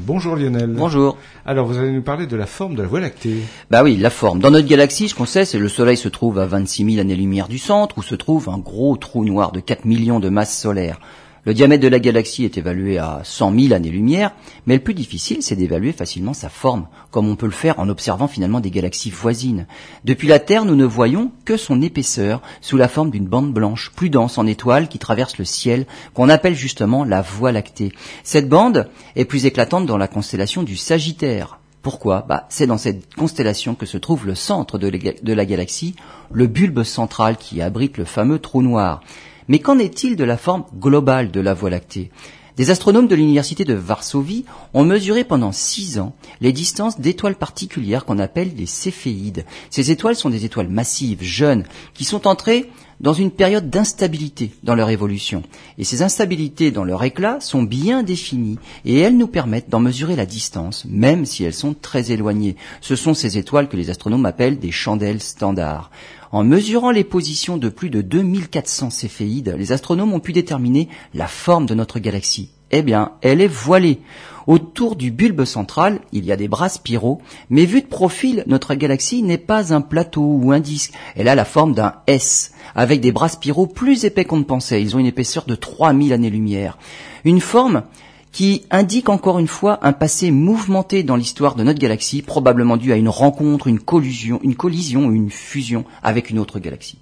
Bonjour Lionel. Bonjour. Alors vous allez nous parler de la forme de la Voie lactée. Bah oui, la forme. Dans notre galaxie, ce qu'on sait, c'est que le Soleil se trouve à 26 000 années-lumière du centre, où se trouve un gros trou noir de 4 millions de masses solaires. Le diamètre de la galaxie est évalué à 100 000 années-lumière, mais le plus difficile, c'est d'évaluer facilement sa forme, comme on peut le faire en observant finalement des galaxies voisines. Depuis la Terre, nous ne voyons que son épaisseur sous la forme d'une bande blanche, plus dense en étoiles qui traverse le ciel, qu'on appelle justement la Voie lactée. Cette bande est plus éclatante dans la constellation du Sagittaire. Pourquoi? Bah, C'est dans cette constellation que se trouve le centre de, de la galaxie, le bulbe central qui abrite le fameux trou noir. Mais qu'en est-il de la forme globale de la Voie lactée? Des astronomes de l'université de Varsovie ont mesuré pendant six ans les distances d'étoiles particulières qu'on appelle les céphéides. Ces étoiles sont des étoiles massives, jeunes, qui sont entrées dans une période d'instabilité dans leur évolution. Et ces instabilités dans leur éclat sont bien définies et elles nous permettent d'en mesurer la distance, même si elles sont très éloignées. Ce sont ces étoiles que les astronomes appellent des chandelles standards. En mesurant les positions de plus de 2400 céphéides, les astronomes ont pu déterminer la forme de notre galaxie. Eh bien, elle est voilée. Autour du bulbe central, il y a des bras spiraux, mais vu de profil, notre galaxie n'est pas un plateau ou un disque. Elle a la forme d'un S, avec des bras spiraux plus épais qu'on ne pensait. Ils ont une épaisseur de 3000 années-lumière. Une forme qui indique encore une fois un passé mouvementé dans l'histoire de notre galaxie, probablement dû à une rencontre, une collision, une collision une fusion avec une autre galaxie.